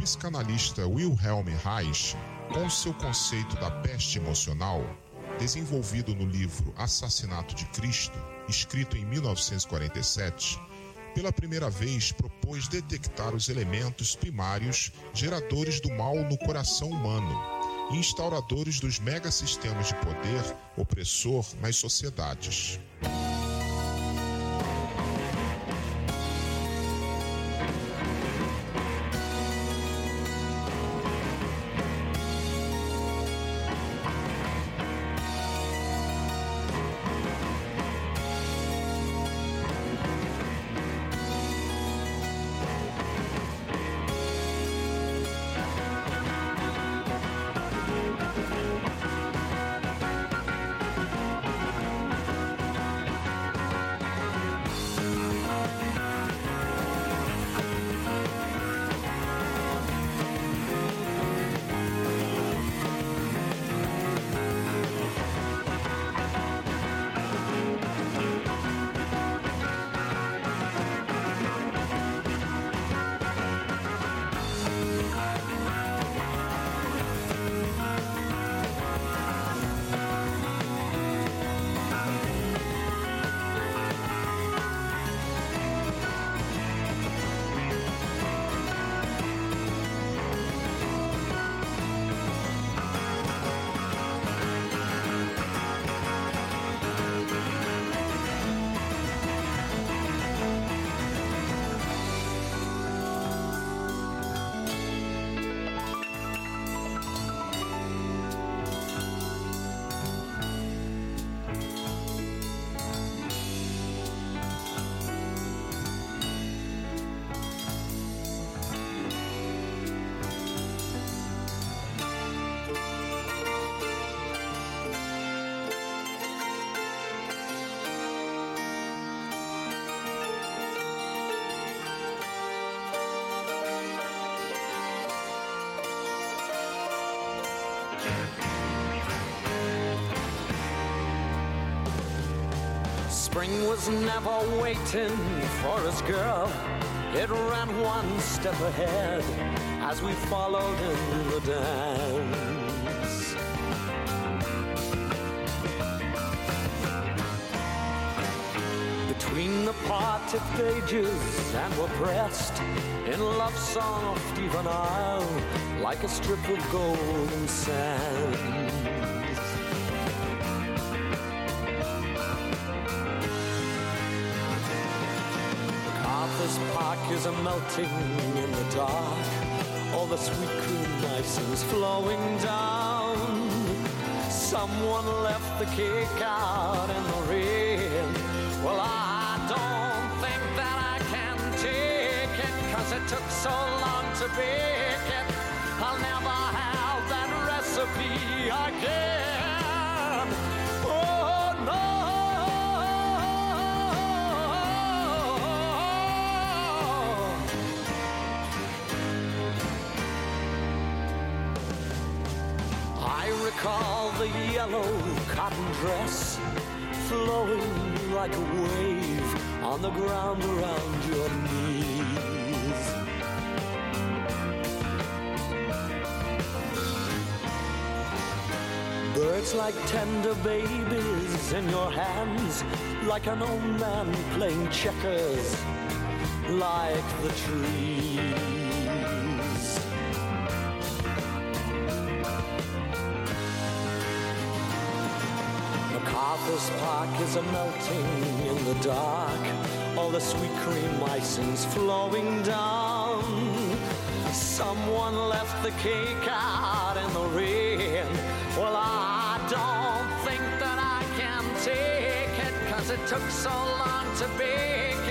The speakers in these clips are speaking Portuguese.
psicanalista Wilhelm Reich, com seu conceito da peste emocional, desenvolvido no livro Assassinato de Cristo, escrito em 1947, pela primeira vez propôs detectar os elementos primários geradores do mal no coração humano e instauradores dos megasistemas de poder opressor nas sociedades. Was never waiting for us, girl. It ran one step ahead as we followed in the dance. Between the parted pages and were pressed in love soft of juvenile like a strip of golden sand. Park is a melting in the dark. All the sweet cream icing's flowing down. Someone left the cake out in the rain. Well, I don't think that I can take it, cause it took so long to bake it. I'll never have that recipe again. Recall the yellow cotton dress flowing like a wave on the ground around your knees. Birds like tender babies in your hands, like an old man playing checkers, like the trees. MacArthur's Park is a melting in the dark. All the sweet cream icing's flowing down. Someone left the cake out in the rain. Well, I don't think that I can take it, cause it took so long to bake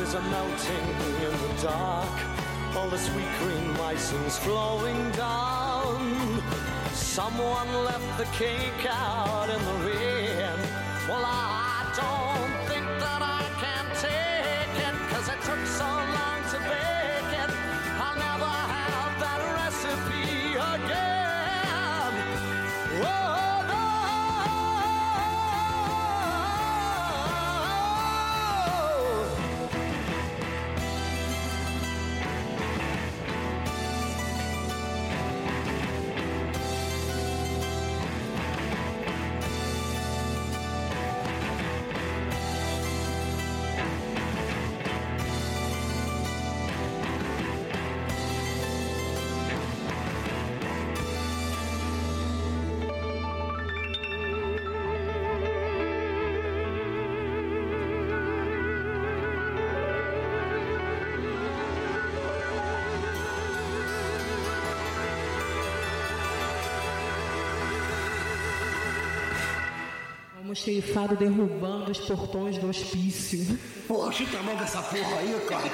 is a melting in the dark. All the sweet green icing's flowing down. Someone left the cake out. um xerifado derrubando os portões do hospício. Pô, chuta logo essa porra aí, cara.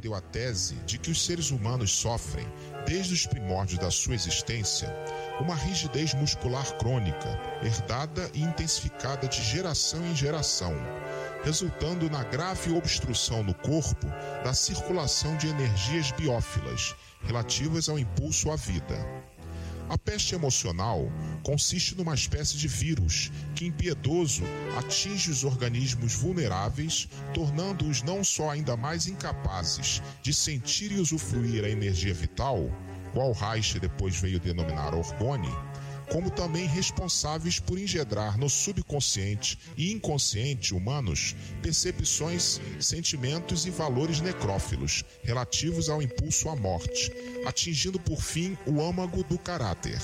Defendeu a tese de que os seres humanos sofrem, desde os primórdios da sua existência, uma rigidez muscular crônica, herdada e intensificada de geração em geração, resultando na grave obstrução no corpo da circulação de energias biófilas relativas ao impulso à vida. Peste emocional consiste numa espécie de vírus que, impiedoso, atinge os organismos vulneráveis, tornando-os não só ainda mais incapazes de sentir e usufruir a energia vital, qual Reich depois veio denominar orgone, como também responsáveis por engendrar no subconsciente e inconsciente humanos percepções, sentimentos e valores necrófilos relativos ao impulso à morte, atingindo por fim o âmago do caráter.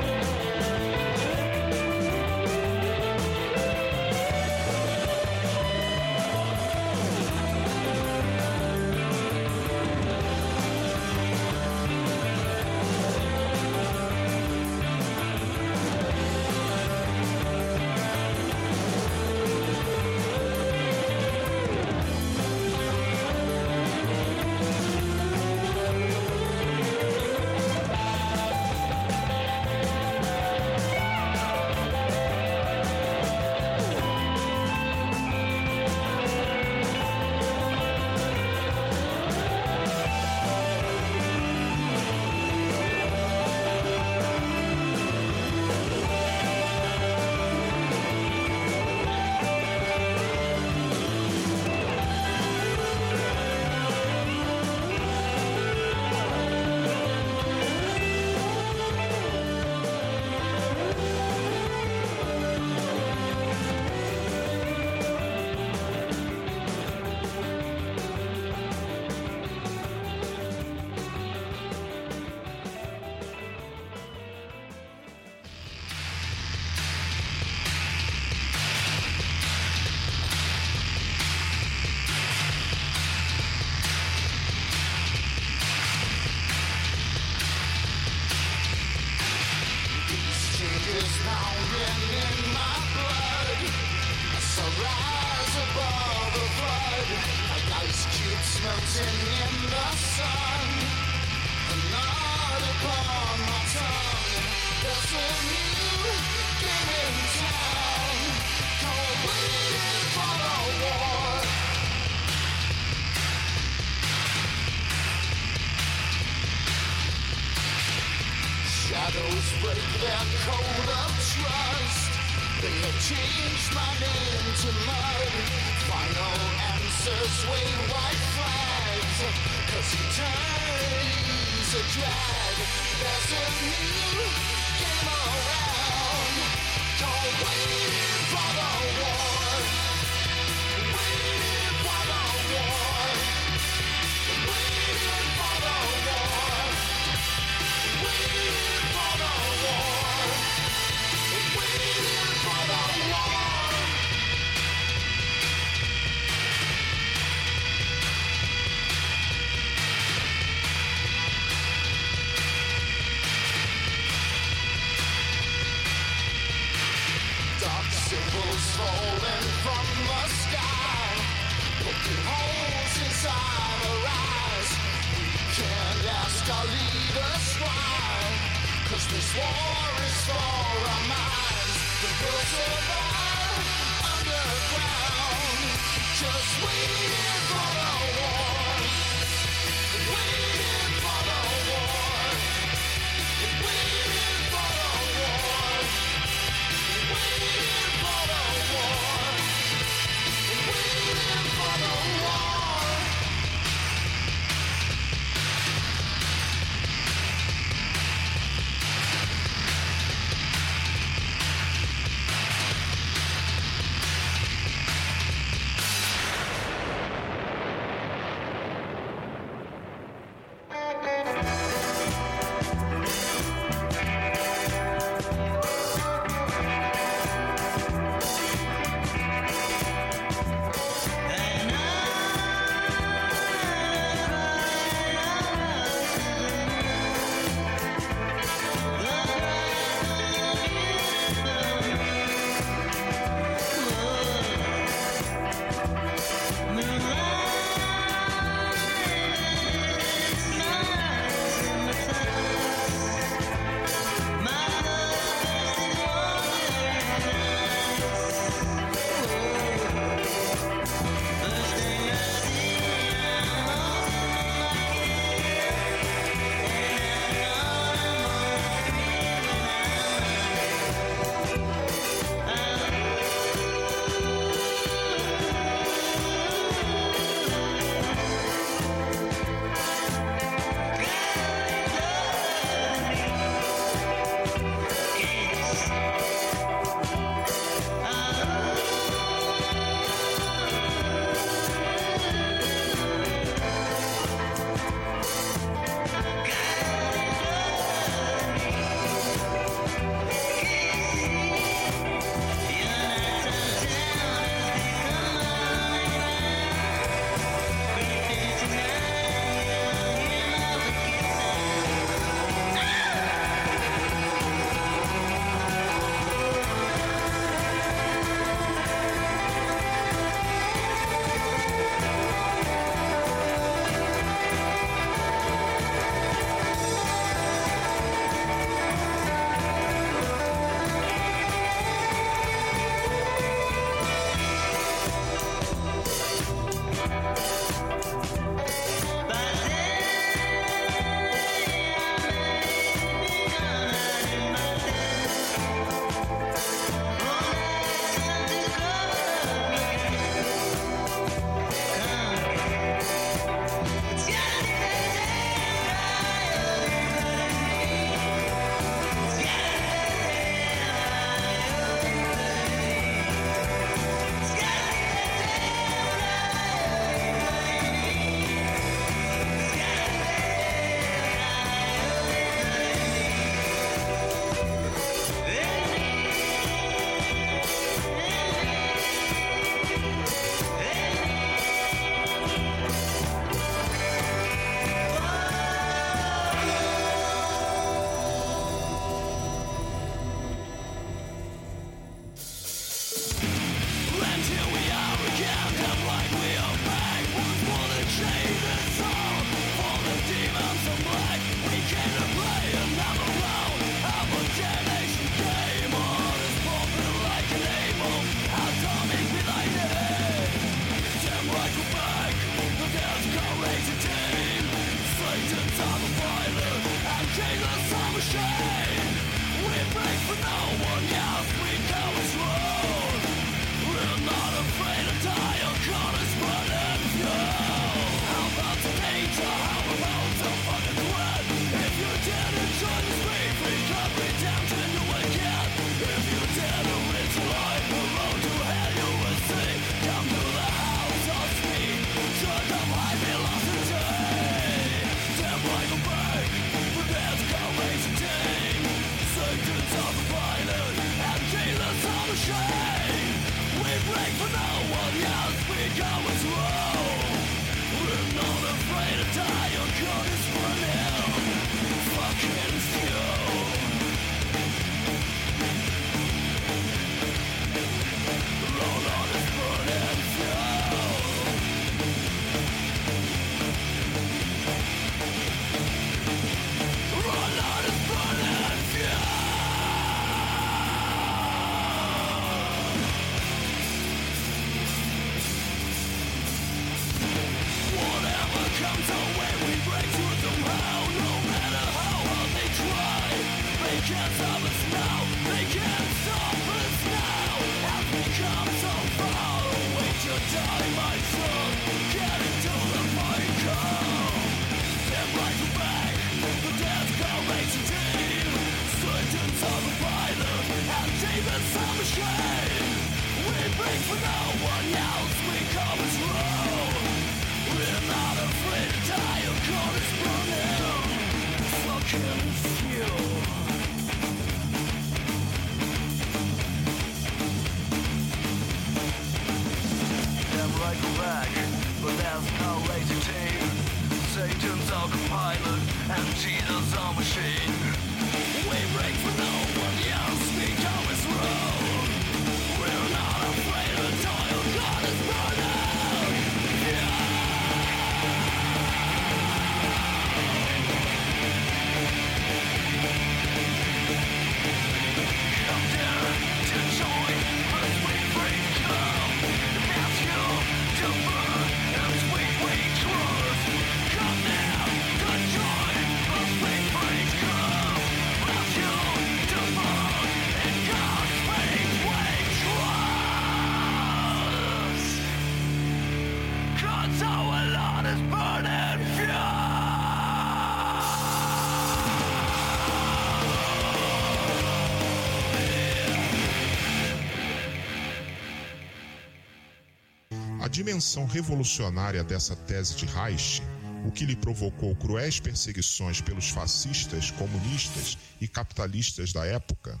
Dimensão revolucionária dessa tese de Reich, o que lhe provocou cruéis perseguições pelos fascistas, comunistas e capitalistas da época,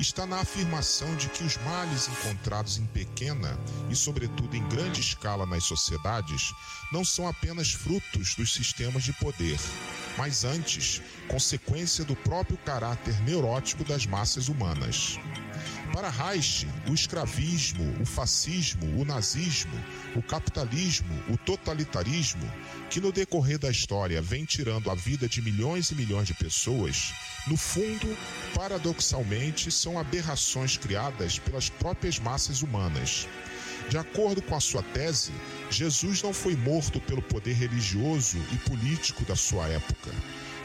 está na afirmação de que os males encontrados em pequena e, sobretudo, em grande escala nas sociedades não são apenas frutos dos sistemas de poder, mas antes consequência do próprio caráter neurótico das massas humanas. Para Reich, o escravismo, o fascismo, o nazismo, o capitalismo, o totalitarismo, que no decorrer da história vem tirando a vida de milhões e milhões de pessoas, no fundo, paradoxalmente, são aberrações criadas pelas próprias massas humanas. De acordo com a sua tese, Jesus não foi morto pelo poder religioso e político da sua época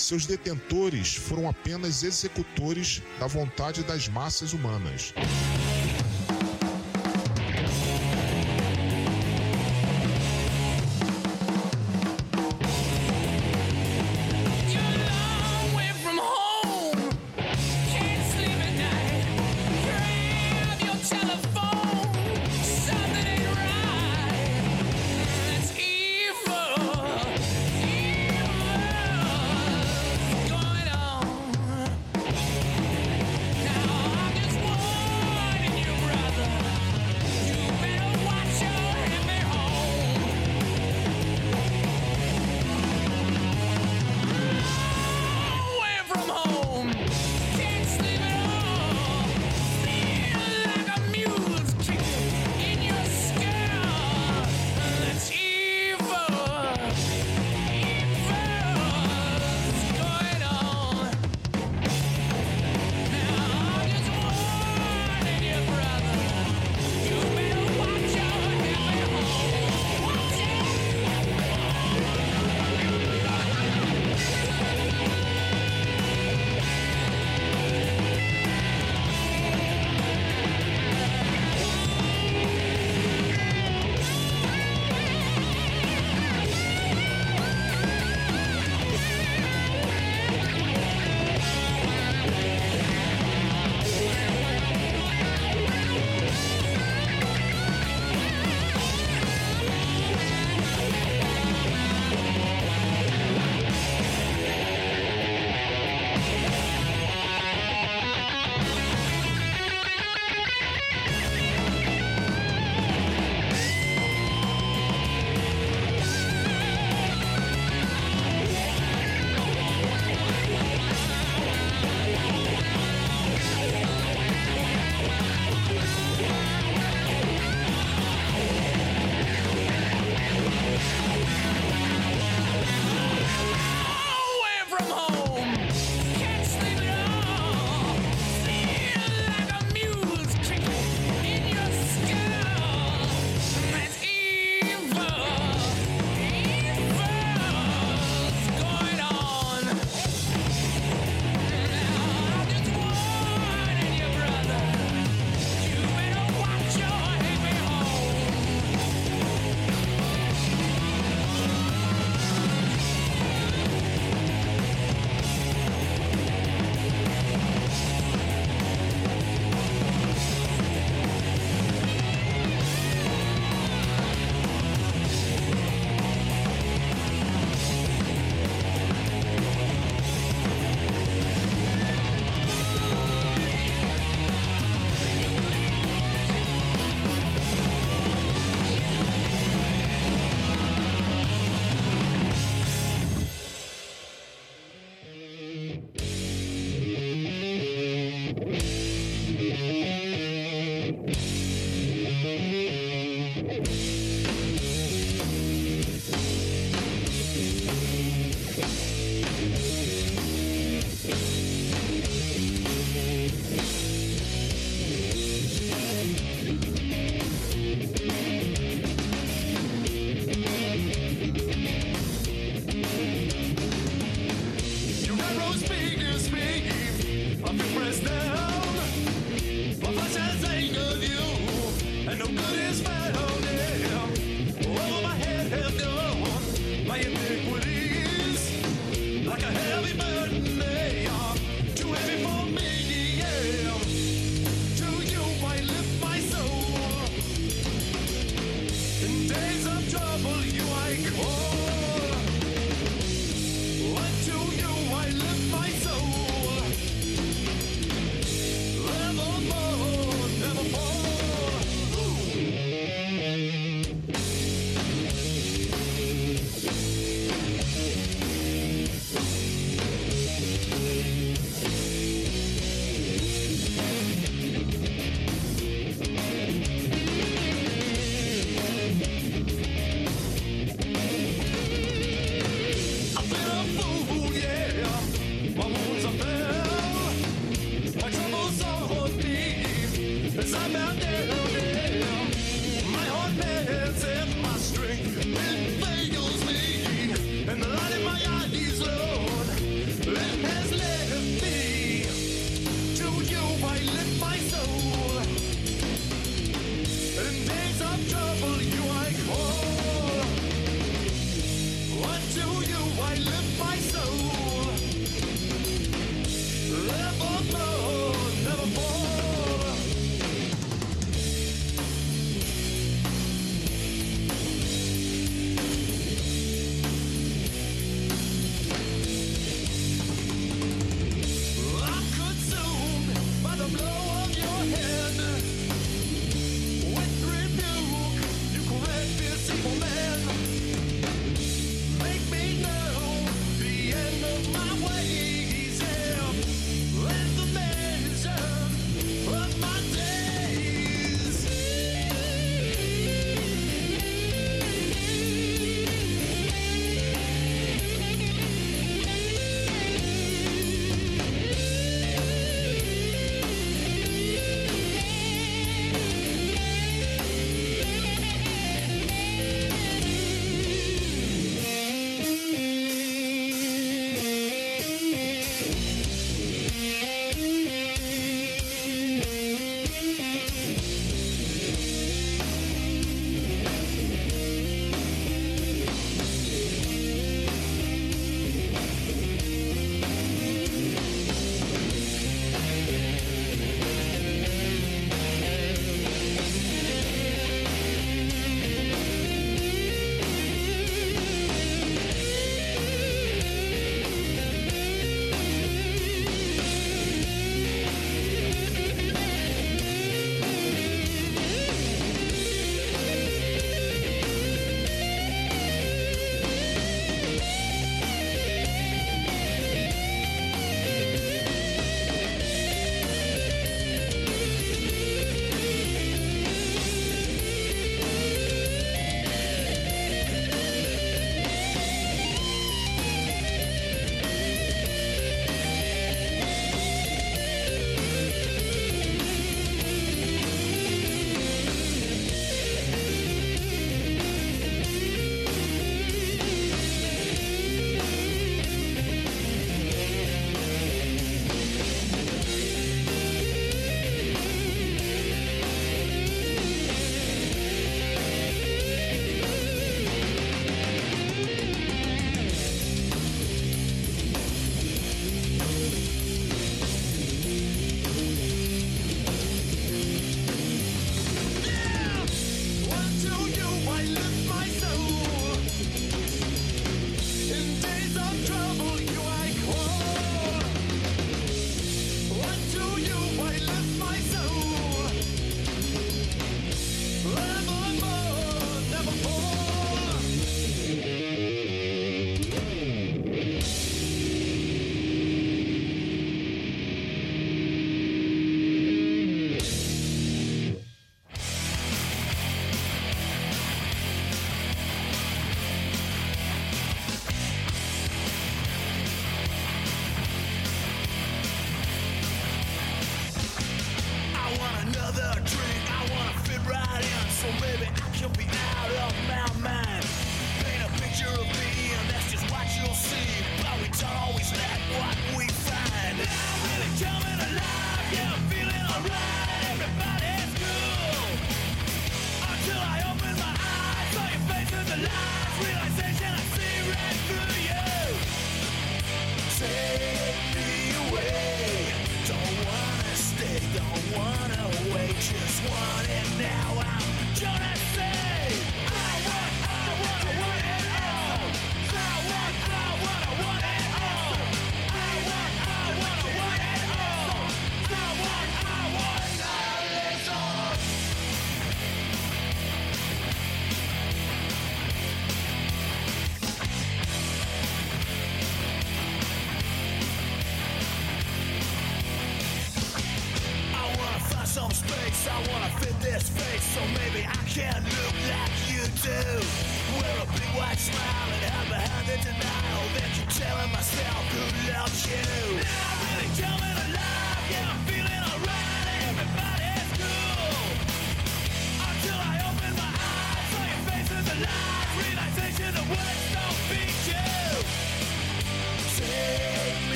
seus detentores foram apenas executores da vontade das massas humanas.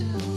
Myself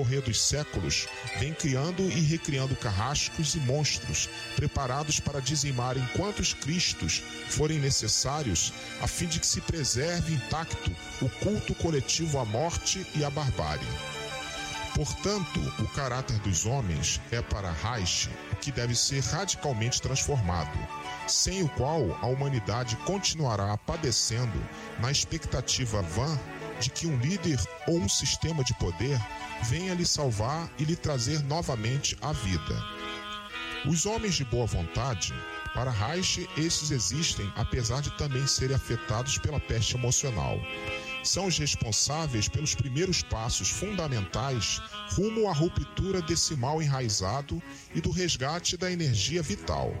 decorrer dos séculos, vem criando e recriando carrascos e monstros, preparados para dizimarem quantos cristos forem necessários, a fim de que se preserve intacto o culto coletivo à morte e à barbárie. Portanto, o caráter dos homens é para Reich o que deve ser radicalmente transformado, sem o qual a humanidade continuará padecendo na expectativa vã de que um líder ou um sistema de poder venha lhe salvar e lhe trazer novamente a vida. Os homens de boa vontade, para Reich, esses existem apesar de também serem afetados pela peste emocional são os responsáveis pelos primeiros passos fundamentais rumo à ruptura desse mal enraizado e do resgate da energia vital.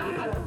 I'm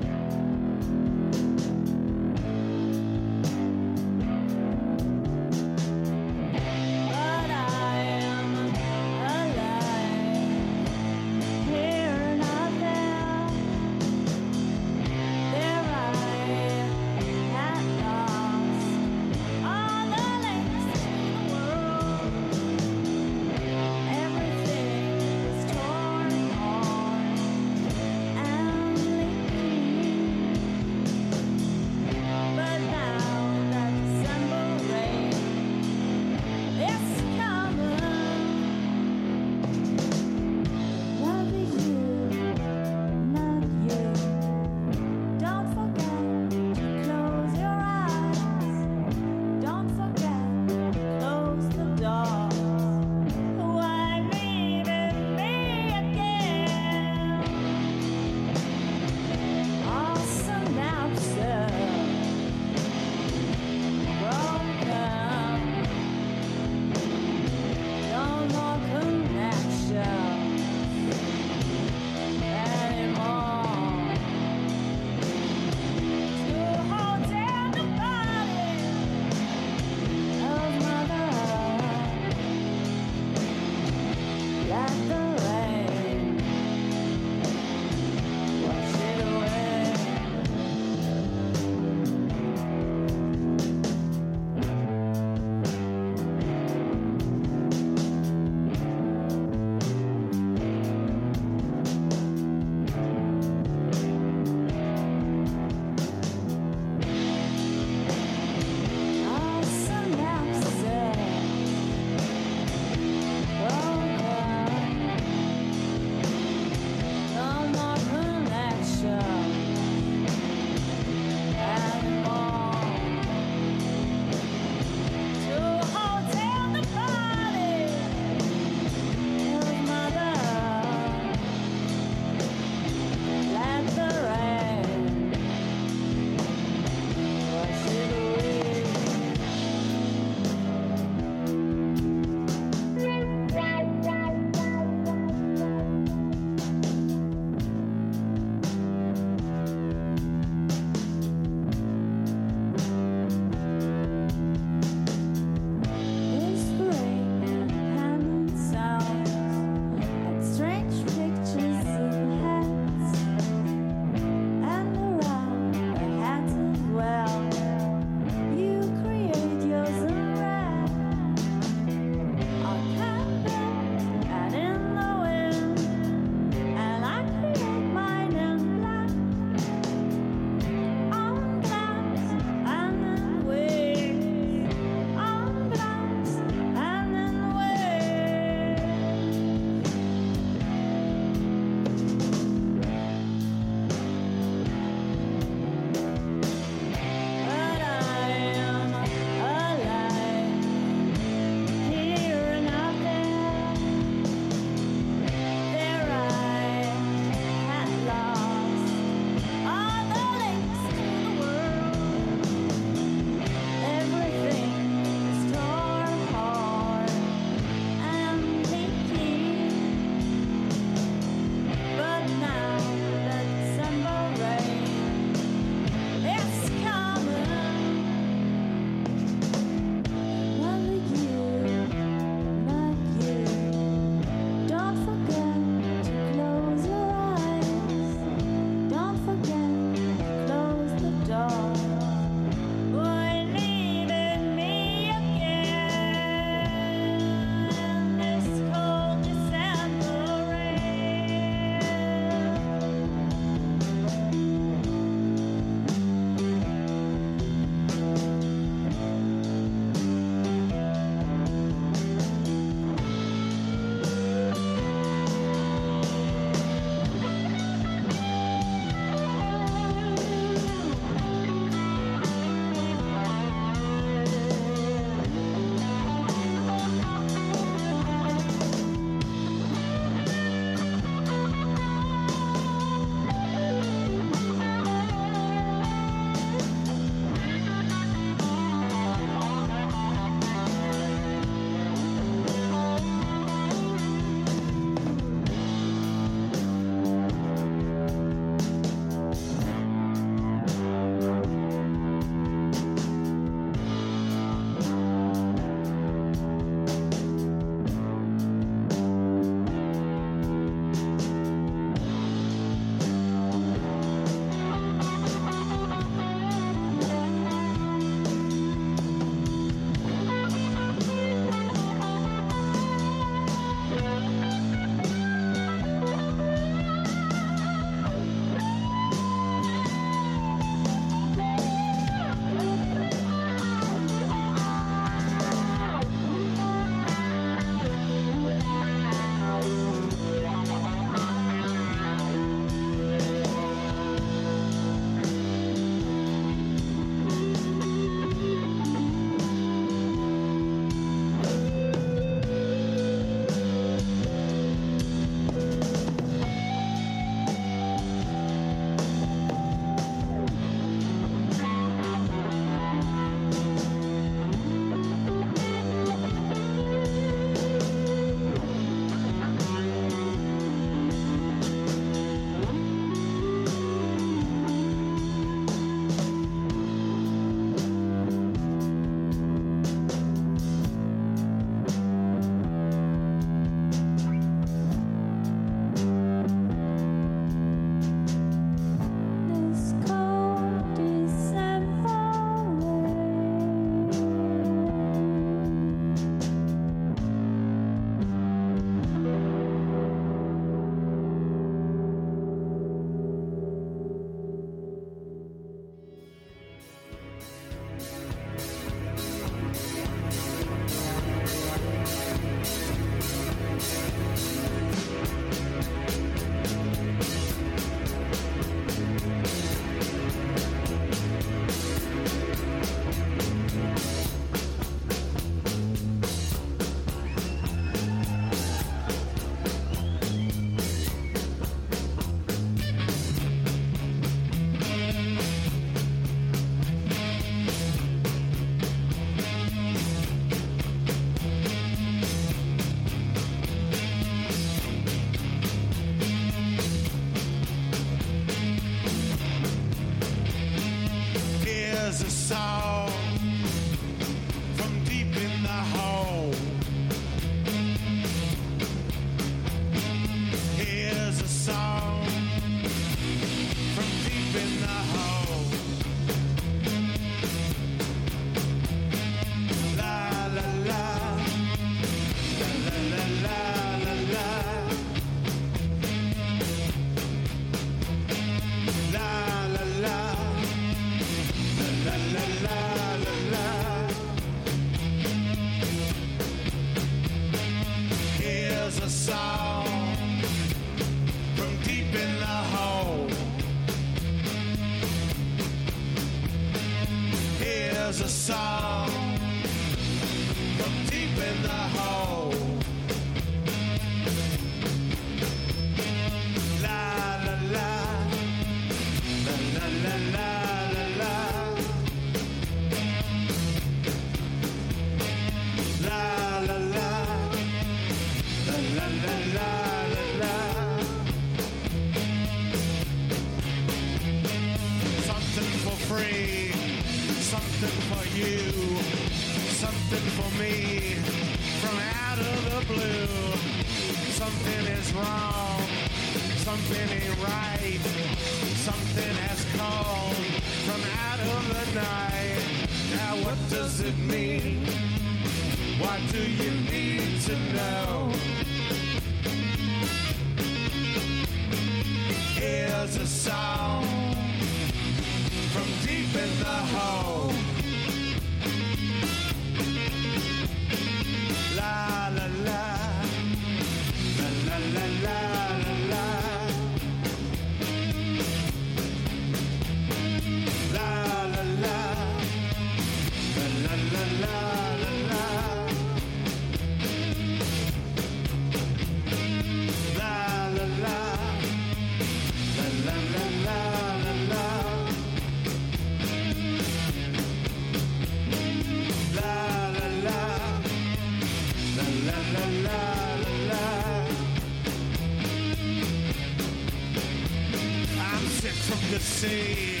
sea.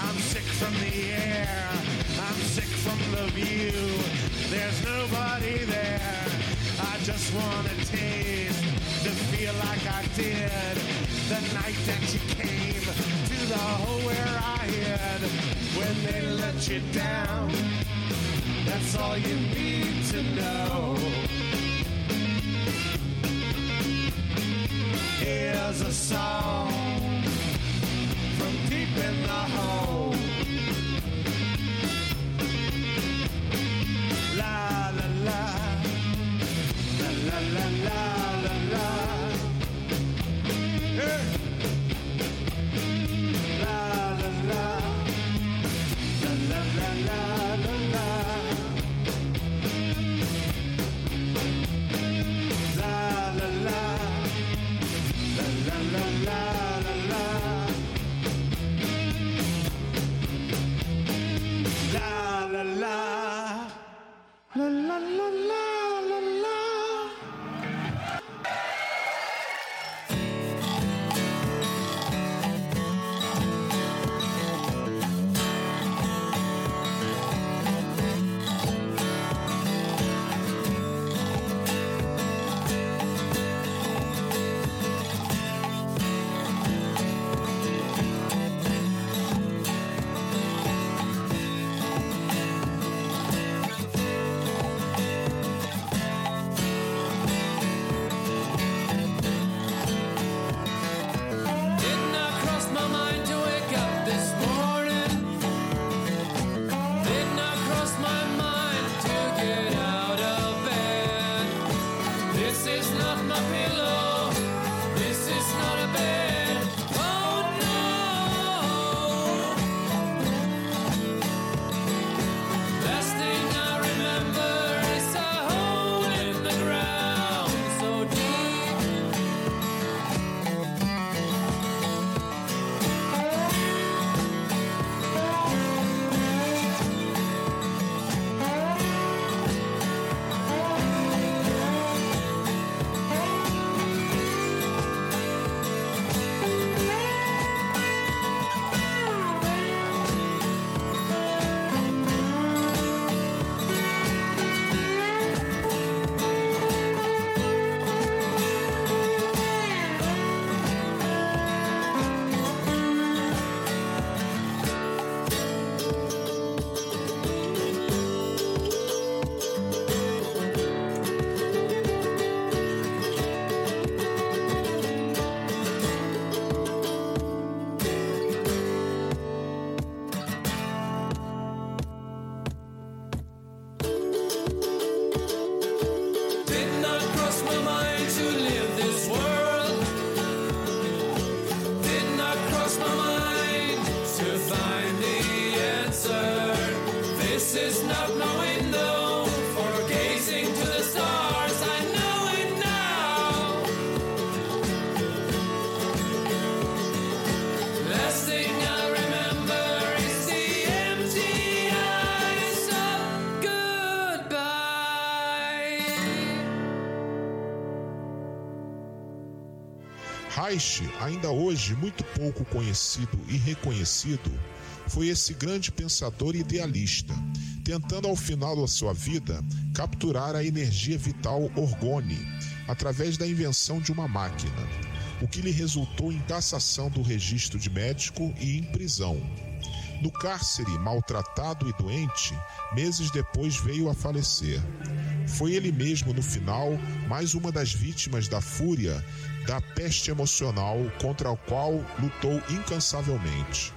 I'm sick from the air. I'm sick from the view. There's nobody there. I just wanna taste to feel like I did the night that you came to the hole where I hid when they let you down. That's all you need to know. Here's a song in the hole. Reich, ainda hoje muito pouco conhecido e reconhecido, foi esse grande pensador idealista, tentando ao final da sua vida capturar a energia vital orgone através da invenção de uma máquina, o que lhe resultou em cassação do registro de médico e em prisão. No cárcere, maltratado e doente, meses depois veio a falecer. Foi ele mesmo, no final, mais uma das vítimas da fúria da peste emocional contra a qual lutou incansavelmente.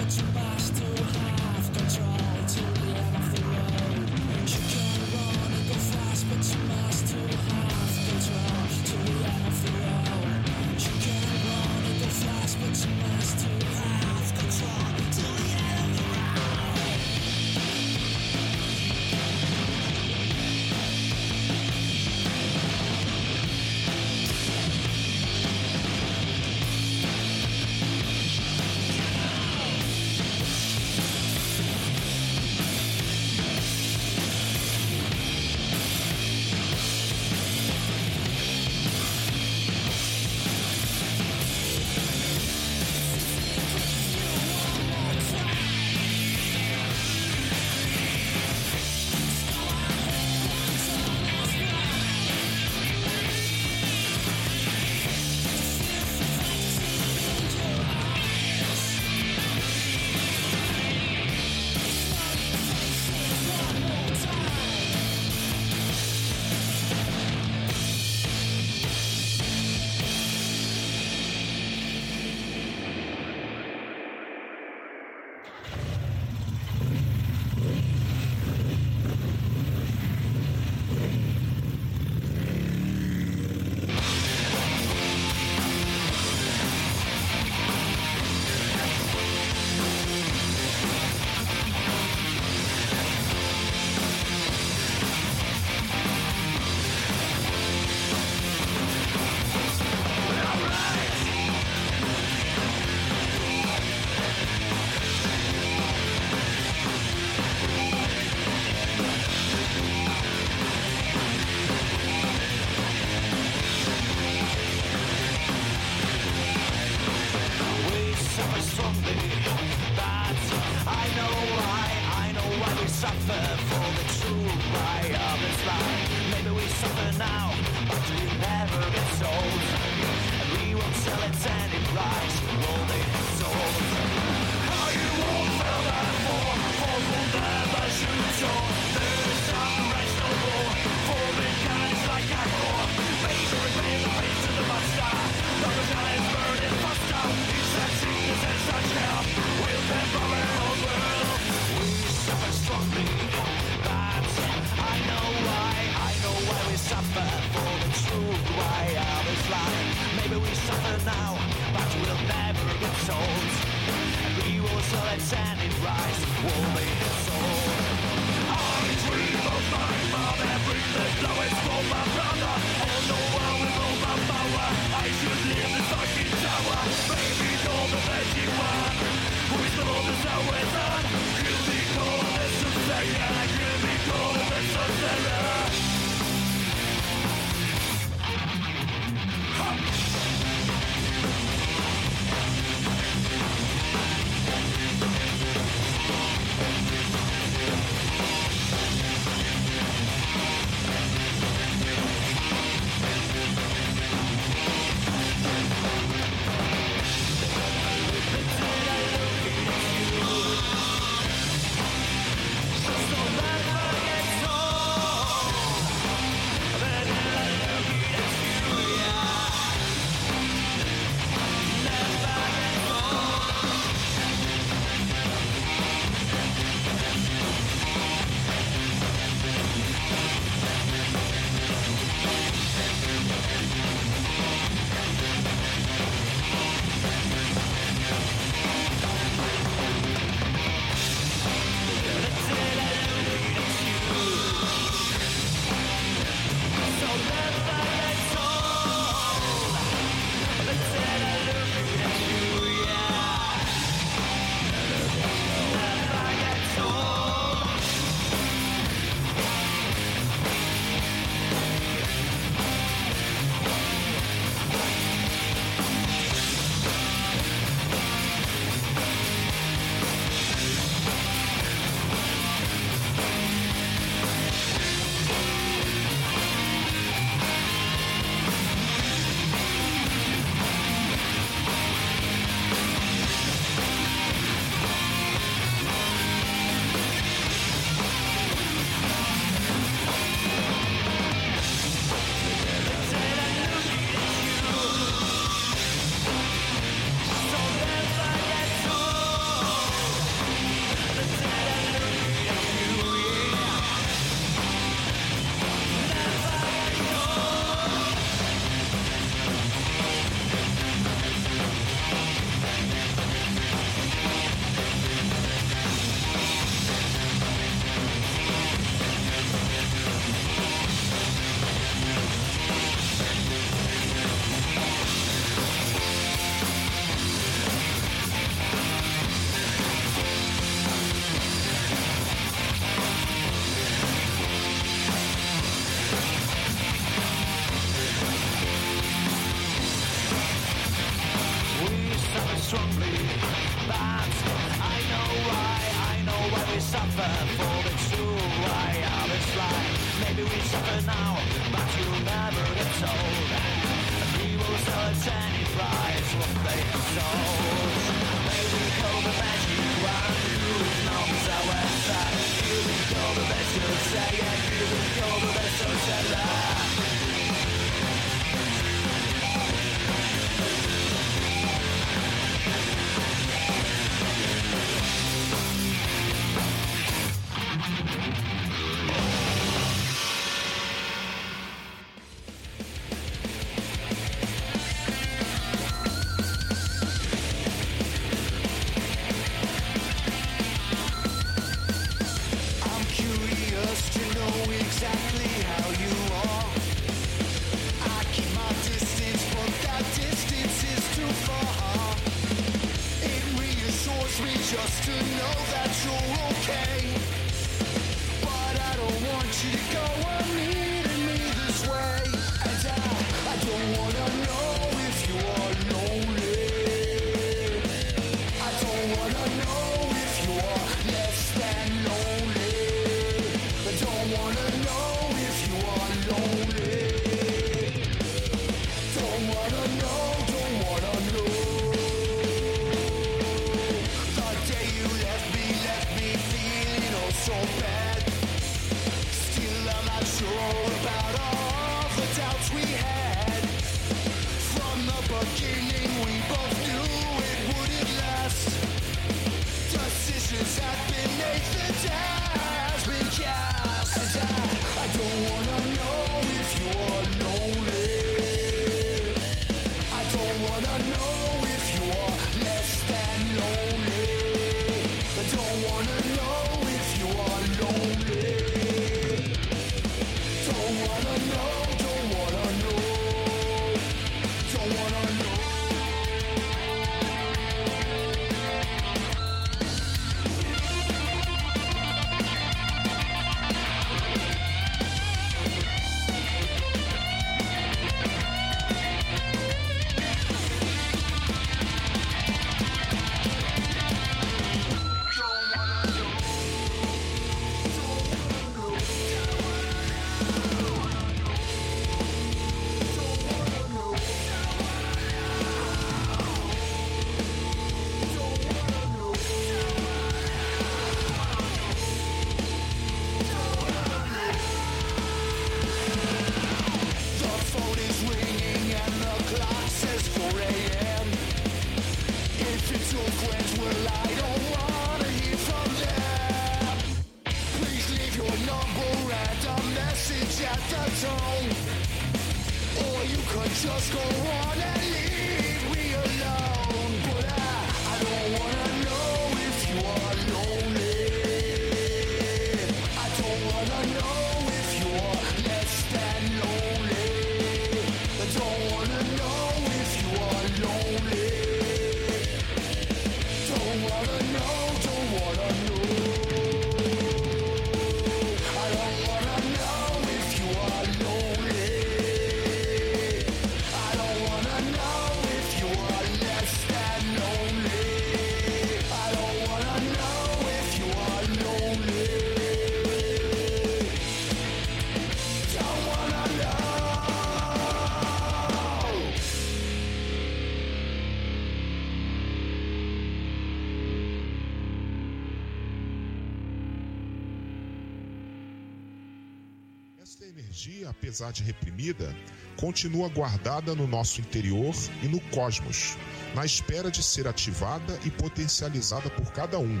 Energia, apesar de reprimida, continua guardada no nosso interior e no cosmos, na espera de ser ativada e potencializada por cada um,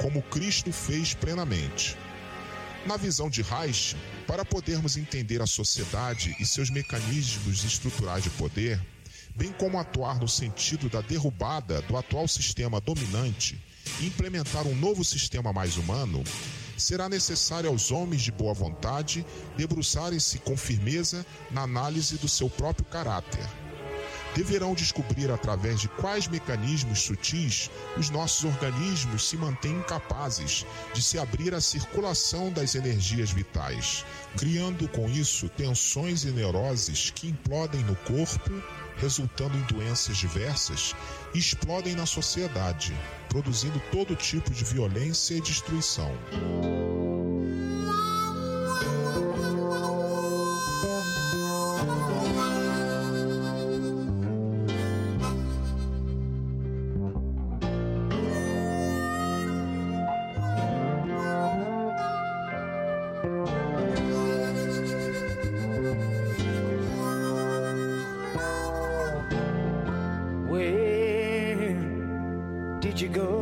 como Cristo fez plenamente. Na visão de Reich, para podermos entender a sociedade e seus mecanismos estruturais de poder, bem como atuar no sentido da derrubada do atual sistema dominante e implementar um novo sistema mais humano, será necessário aos homens de boa vontade debruçarem-se com firmeza na análise do seu próprio caráter. Deverão descobrir através de quais mecanismos sutis os nossos organismos se mantêm incapazes de se abrir à circulação das energias vitais, criando com isso tensões e neuroses que implodem no corpo, resultando em doenças diversas e explodem na sociedade, produzindo todo tipo de violência e destruição. did you go?